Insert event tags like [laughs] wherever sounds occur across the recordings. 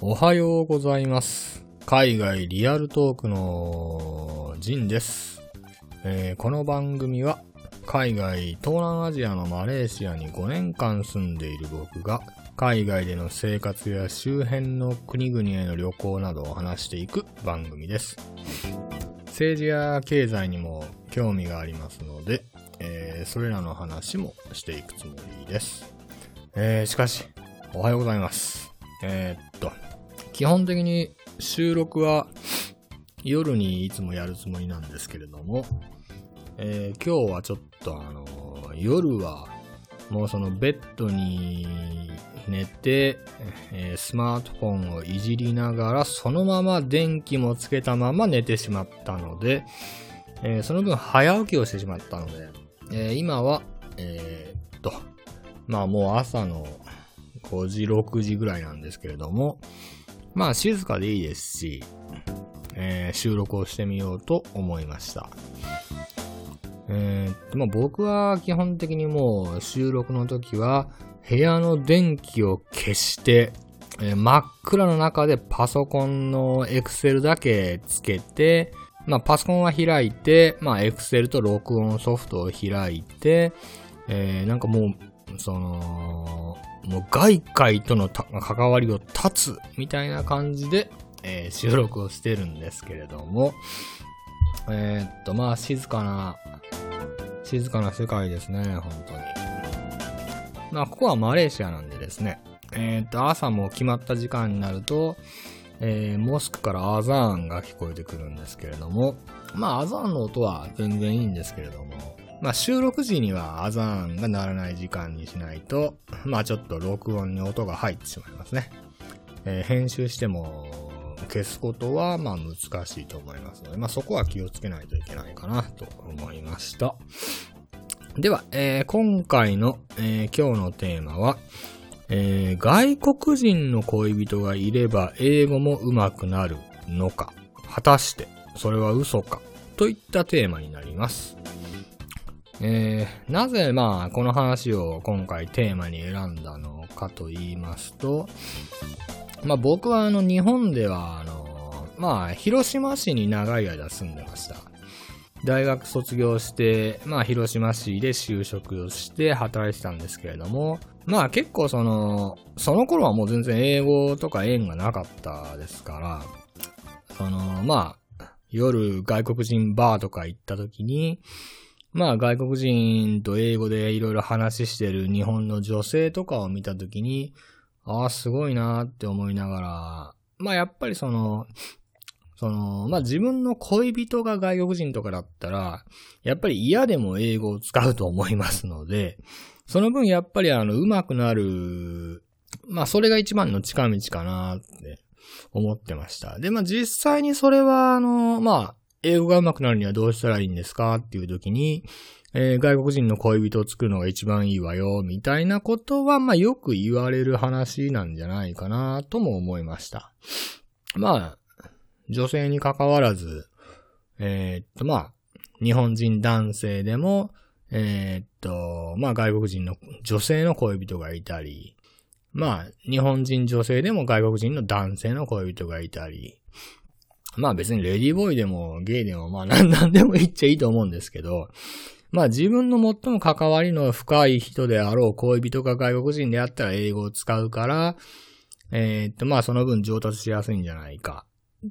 おはようございます。海外リアルトークのジンです、えーこの番組は海外東南アジアのマレーシアに5年間住んでいる僕が海外での生活や周辺の国々への旅行などを話していく番組です。政治や経済にも興味がありますので、ーそれらの話もしていくつもりです。えーしかし、おはようございます。えーっと、基本的に収録は夜にいつもやるつもりなんですけれども、えー今日はちょっとあの夜はもうそのベッドに寝て、えースマートフォンをいじりながらそのまま電気もつけたまま寝てしまったので、えーその分早起きをしてしまったので、えー今は、えーっと、まあもう朝の5時、6時ぐらいなんですけれども、まあ静かでいいですし、えー収録をしてみようと思いました。えーっと、まあ僕は基本的にもう収録の時は部屋の電気を消して、えー真っ暗の中でパソコンの Excel だけつけて、まあパソコンは開いて、まあ Excel と録音ソフトを開いて、えーなんかもう、その、もう外界との関わりを断つみたいな感じで、えー収録をしてるんですけれども、えーっと、まあ静かな、静かな世界ですね、本当に。まあここはマレーシアなんでですね、えーっと、朝も決まった時間になると、えーモスクからアザーンが聞こえてくるんですけれども、まあアザーンの音は全然いいんですけれども、まあ収録時にはアザーンが鳴らない時間にしないと、まあちょっと録音に音が入ってしまいますね。えー編集しても消すことはまあ難しいと思いますので、まあそこは気をつけないといけないかなと思いました。では、えー今回の、えー今日のテーマは、えー外国人の恋人がいれば英語も上手くなるのか？果たしてそれは嘘か？といったテーマになります。えーなぜまあこの話を今回テーマに選んだのかと言いますと、まあ僕はあの日本ではあの、まあ広島市に長い間住んでました。大学卒業して、まあ広島市で就職をして働いてたんですけれども、まあ結構その、その頃はもう全然英語とか縁がなかったですから、その、まあ、夜外国人バーとか行った時に、まあ外国人と英語でいろいろ話してる日本の女性とかを見た時に、ああ、すごいなって思いながら、まあやっぱりその、その、まあ自分の恋人が外国人とかだったら、やっぱり嫌でも英語を使うと思いますので、その分やっぱりあの、上手くなる、まあそれが一番の近道かなって思ってました。で、まあ実際にそれはあの、まあ、英語が上手くなるにはどうしたらいいんですかっていう時に、えー外国人の恋人を作るのが一番いいわよ、みたいなことは、まあよく言われる話なんじゃないかなとも思いました。まあ、女性に関わらず、えーっと、まあ、日本人男性でも、えーっと、まあ外国人の女性の恋人がいたり、まあ日本人女性でも外国人の男性の恋人がいたり、まあ別にレディーボーイでもゲイでもまあ何 [laughs] でも言っちゃいいと思うんですけど、まあ自分の最も関わりの深い人であろう恋人が外国人であったら英語を使うから、えーっとまあその分上達しやすいんじゃないか。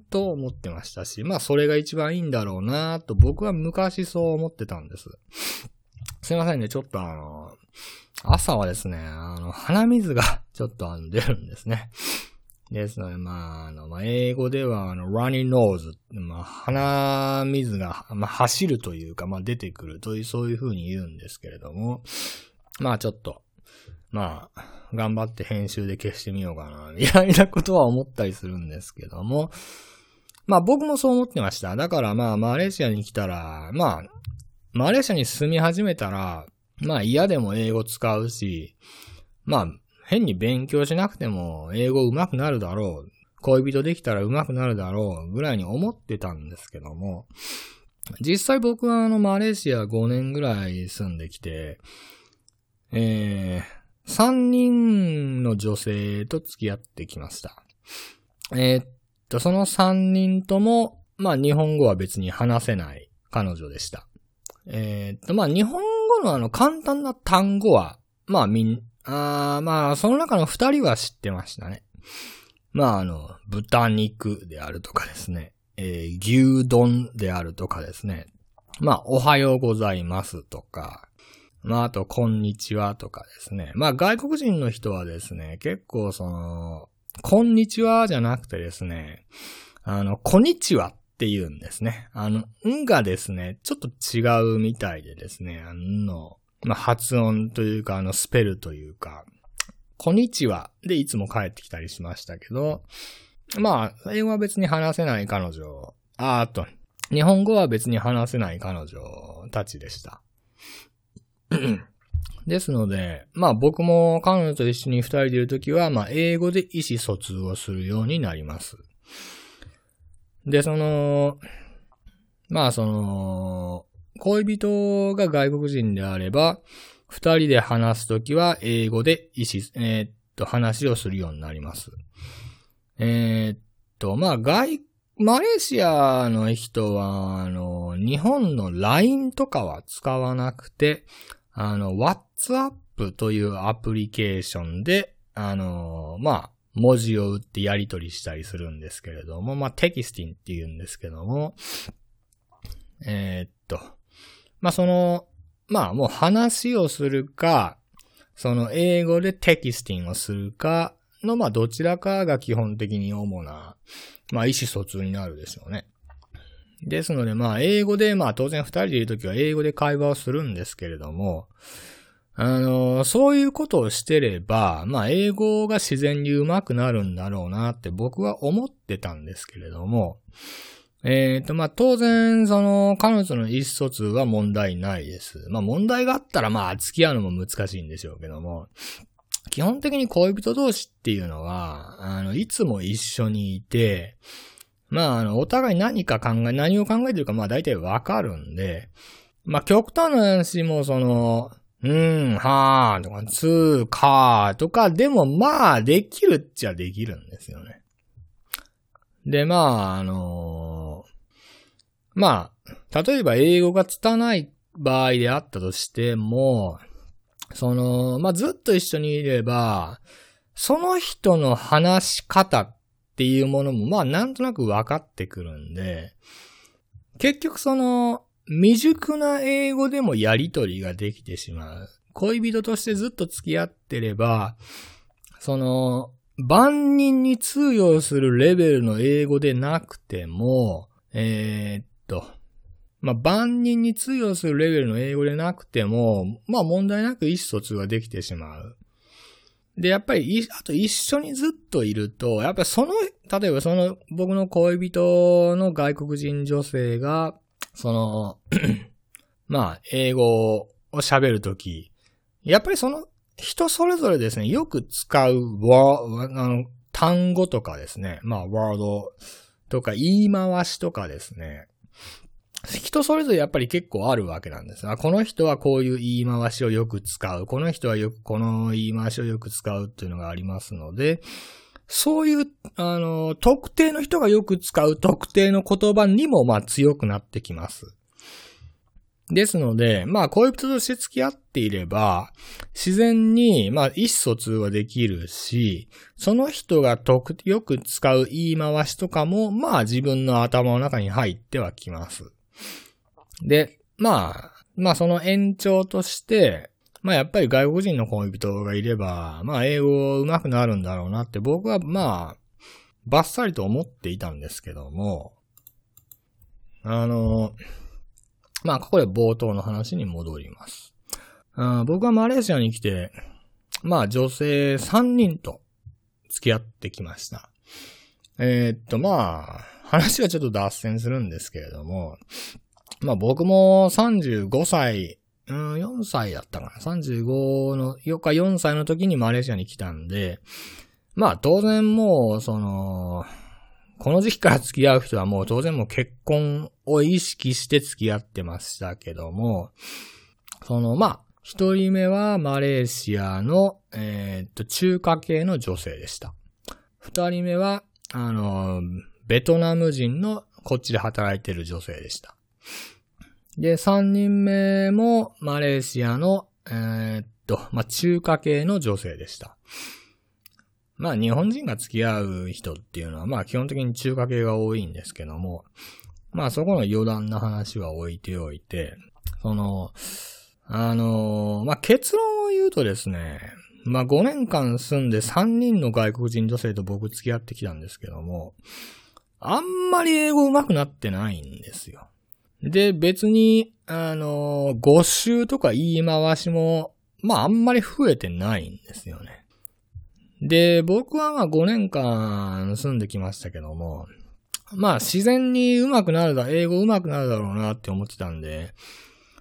と思ってましたし、まあそれが一番いいんだろうなと僕は昔そう思ってたんです。すいませんね、ちょっとあの、朝はですね、あの、鼻水がちょっとあの出るんですね。ですので、まあ、あの、まあ、英語では、あの、runny nose、まあ、鼻水が、まあ、走るというか、まあ、出てくるという、そういう風に言うんですけれども、まあ、ちょっと、まあ、頑張って編集で消してみようかな、[laughs] みたいなことは思ったりするんですけども、まあ僕もそう思ってました。だからまあマレーシアに来たら、まあ、マレーシアに住み始めたら、まあ嫌でも英語使うし、まあ変に勉強しなくても英語上手くなるだろう。恋人できたら上手くなるだろうぐらいに思ってたんですけども、実際僕はあのマレーシア5年ぐらい住んできて、えー、3人の女性と付き合ってきました。えー、っと、その3人とも、まあ日本語は別に話せない彼女でした。えー、っと、まあ日本語のあの簡単な単語は、まあみん、あまあその中の2人は知ってましたね。まああの、豚肉であるとかですね。えー、牛丼であるとかですね。まあ、おはようございますとか、まあ、あと、こんにちはとかですね。まあ、外国人の人はですね、結構その、こんにちはじゃなくてですね、あの、こんにちはって言うんですね。あの、んがですね、ちょっと違うみたいでですね、あの、まあ、発音というか、あの、スペルというか、こんにちはでいつも帰ってきたりしましたけど、まあ、英語は別に話せない彼女、あーと、日本語は別に話せない彼女たちでした。ですので、まあ僕も彼女と一緒に二人でいるときは、まあ英語で意思疎通をするようになります。で、その、まあその、恋人が外国人であれば、二人で話すときは英語で意思、えー、っと、話をするようになります。えー、っと、まあ、外、マレーシアの人は、あの、日本の LINE とかは使わなくて、あの、WhatsApp というアプリケーションで、あの、まあ、文字を打ってやり取りしたりするんですけれども、まあ、テキスティンって言うんですけども、えー、っと、まあ、その、まあ、もう話をするか、その英語でテキスティンをするか、の、まあ、どちらかが基本的に主な、まあ、意思疎通になるでしょうね。ですので、まあ、英語で、まあ、当然二人でいるときは英語で会話をするんですけれども、あの、そういうことをしてれば、まあ、英語が自然に上手くなるんだろうなって僕は思ってたんですけれども、えっ、ー、と、まあ、当然、その、彼女の意思疎通は問題ないです。まあ、問題があったら、まあ、付き合うのも難しいんでしょうけども、基本的に恋人同士っていうのは、あの、いつも一緒にいて、まあ、あの、お互い何か考え、何を考えてるか、まあ大体わかるんで、まあ極端な話もその、うん、はーとか、つー、かーとか、でもまあ、できるっちゃできるんですよね。で、まあ、あのー、まあ、例えば英語が拙い場合であったとしても、その、まあ、ずっと一緒にいれば、その人の話し方っていうものも、まあ、なんとなく分かってくるんで、結局その、未熟な英語でもやりとりができてしまう。恋人としてずっと付き合ってれば、その、万人に通用するレベルの英語でなくても、えー、っと、まあ、万人に通用するレベルの英語でなくても、まあ問題なく意思疎通ができてしまう。で、やっぱり、あと一緒にずっといると、やっぱりその、例えばその僕の恋人の外国人女性が、その [clears throat] まあ、英語を喋るとき、やっぱりその人それぞれですね、よく使うワあの単語とかですね、まあ、ワードとか言い回しとかですね、人それぞれやっぱり結構あるわけなんですが。この人はこういう言い回しをよく使う。この人はよくこの言い回しをよく使うっていうのがありますので、そういう、あの、特定の人がよく使う特定の言葉にも、まあ強くなってきます。ですので、まあ恋人として付き合っていれば、自然に、まあ意思疎通はできるし、その人がよく使う言い回しとかも、まあ自分の頭の中に入ってはきます。で、まあ、まあその延長として、まあやっぱり外国人の恋人がいれば、まあ英語上手くなるんだろうなって僕はまあ、バッサリと思っていたんですけども、あの、まあここで冒頭の話に戻ります。あ僕はマレーシアに来て、まあ女性3人と付き合ってきました。えー、っとまあ、話はちょっと脱線するんですけれども、まあ僕も35歳、うん、4歳だったかな。35の、4日4歳の時にマレーシアに来たんで、まあ当然もう、その、この時期から付き合う人はもう当然もう結婚を意識して付き合ってましたけども、そのまあ、一人目はマレーシアの、えー、っと、中華系の女性でした。二人目は、あの、ベトナム人のこっちで働いてる女性でした。で、三人目もマレーシアの、えー、っと、まあ、中華系の女性でした。まあ、日本人が付き合う人っていうのは、まあ、基本的に中華系が多いんですけども、まあ、そこの余談な話は置いておいて、その、あの、まあ、結論を言うとですね、まあ、5年間住んで3人の外国人女性と僕付き合ってきたんですけども、あんまり英語上手くなってないんですよ。で、別に、あの、語習とか言い回しも、まあ、あんまり増えてないんですよね。で、僕はまあ5年間住んできましたけども、まあ自然に上手くなるだ、英語上手くなるだろうなって思ってたんで、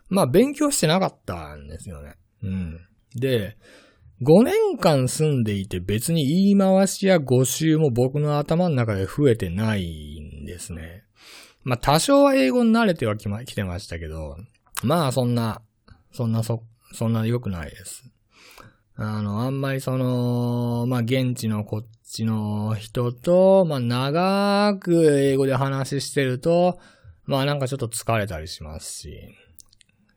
まあ勉強してなかったんですよね。うん。で、5年間住んでいて別に言い回しや語習も僕の頭の中で増えてないんですね。まあ多少は英語に慣れてはきま、来てましたけど、まあそんな、そんなそ、そんな良くないです。あの、あんまりその、まあ現地のこっちの人と、まあ長く英語で話してると、まあなんかちょっと疲れたりしますし、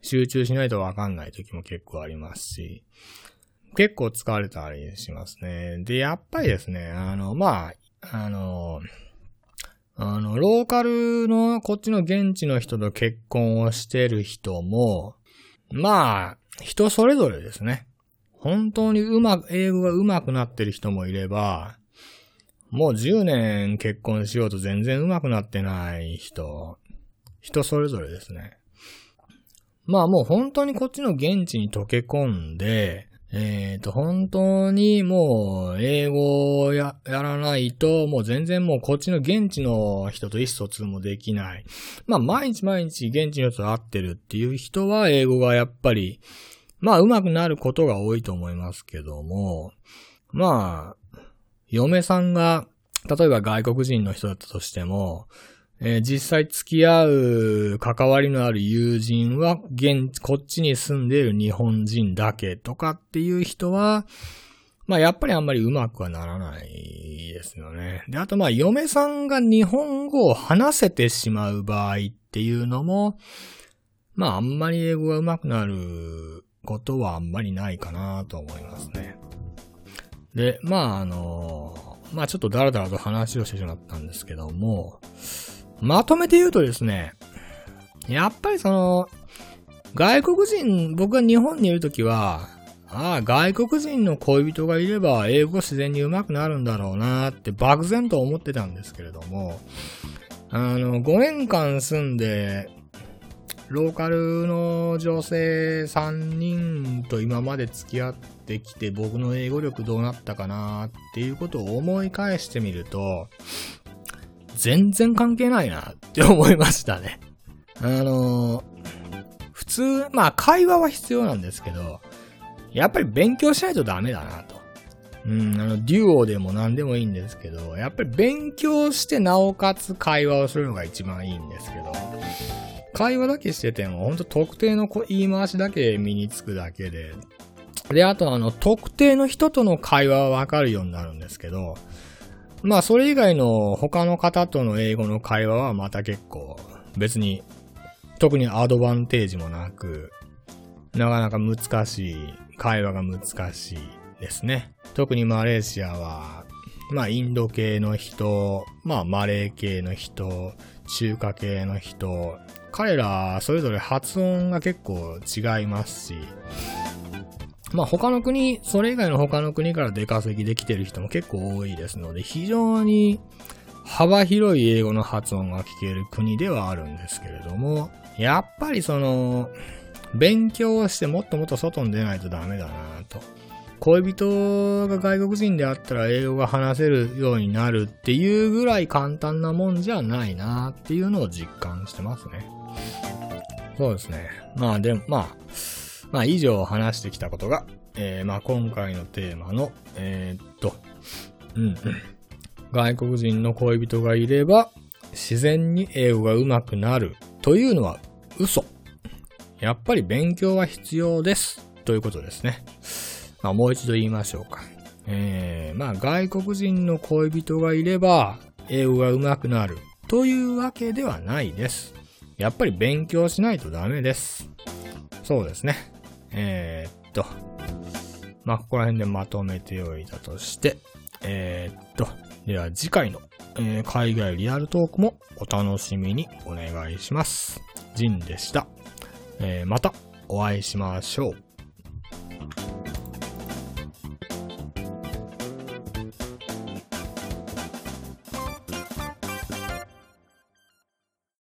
集中しないとわかんない時も結構ありますし、結構疲れたりしますね。で、やっぱりですね、あの、まあ、あの、あの、ローカルのこっちの現地の人と結婚をしてる人も、まあ、人それぞれですね。本当にうまく、英語が上手くなってる人もいれば、もう10年結婚しようと全然上手くなってない人、人それぞれですね。まあもう本当にこっちの現地に溶け込んで、えっ、ー、と、本当にもう英語をや、やらないと、もう全然もうこっちの現地の人と意思疎通もできない。まあ毎日毎日現地の人と会ってるっていう人は英語がやっぱり、まあ上手くなることが多いと思いますけども、まあ、嫁さんが、例えば外国人の人だったとしても、えー、実際付き合う関わりのある友人は、現、こっちに住んでいる日本人だけとかっていう人は、まあやっぱりあんまりうまくはならないですよね。で、あとまあ嫁さんが日本語を話せてしまう場合っていうのも、まああんまり英語が上手くなることはあんまりないかなと思いますね。で、まああの、まあちょっとダラダラと話をしてしまったんですけども、まとめて言うとですね、やっぱりその、外国人、僕が日本にいるときは、ああ、外国人の恋人がいれば英語自然に上手くなるんだろうなって漠然と思ってたんですけれども、あの、5年間住んで、ローカルの女性3人と今まで付き合ってきて僕の英語力どうなったかなっていうことを思い返してみると、全然関係ないなって思いましたね。[laughs] あのー、普通、まあ会話は必要なんですけど、やっぱり勉強しないとダメだなと。うん、あの、デュオでも何でもいいんですけど、やっぱり勉強してなおかつ会話をするのが一番いいんですけど、会話だけしてても、ほんと特定の言い回しだけ身につくだけで、で、あとあの、特定の人との会話はわかるようになるんですけど、まあ、それ以外の他の方との英語の会話はまた結構別に特にアドバンテージもなく、なかなか難しい、会話が難しいですね。特にマレーシアは、まあインド系の人、まあマレー系の人、中華系の人、彼らそれぞれ発音が結構違いますし、まあ他の国、それ以外の他の国から出稼ぎできてる人も結構多いですので、非常に幅広い英語の発音が聞ける国ではあるんですけれども、やっぱりその、勉強をしてもっともっと外に出ないとダメだなと。恋人が外国人であったら英語が話せるようになるっていうぐらい簡単なもんじゃないなっていうのを実感してますね。そうですね。まあでも、まあ、まあ以上話してきたことが、えー、まあ今回のテーマの、えー、っと、うん、外国人の恋人がいれば、自然に英語が上手くなるというのは嘘。やっぱり勉強は必要です。ということですね。まあ、もう一度言いましょうか。えー、まあ、外国人の恋人がいれば、英語が上手くなるというわけではないです。やっぱり勉強しないとダメです。そうですね。えー、っと、まあ、ここら辺でまとめておいたとして、えー、っと、では次回の、えー、海外リアルトークもお楽しみにお願いします。ジンでした。えー、またお会いしましょう。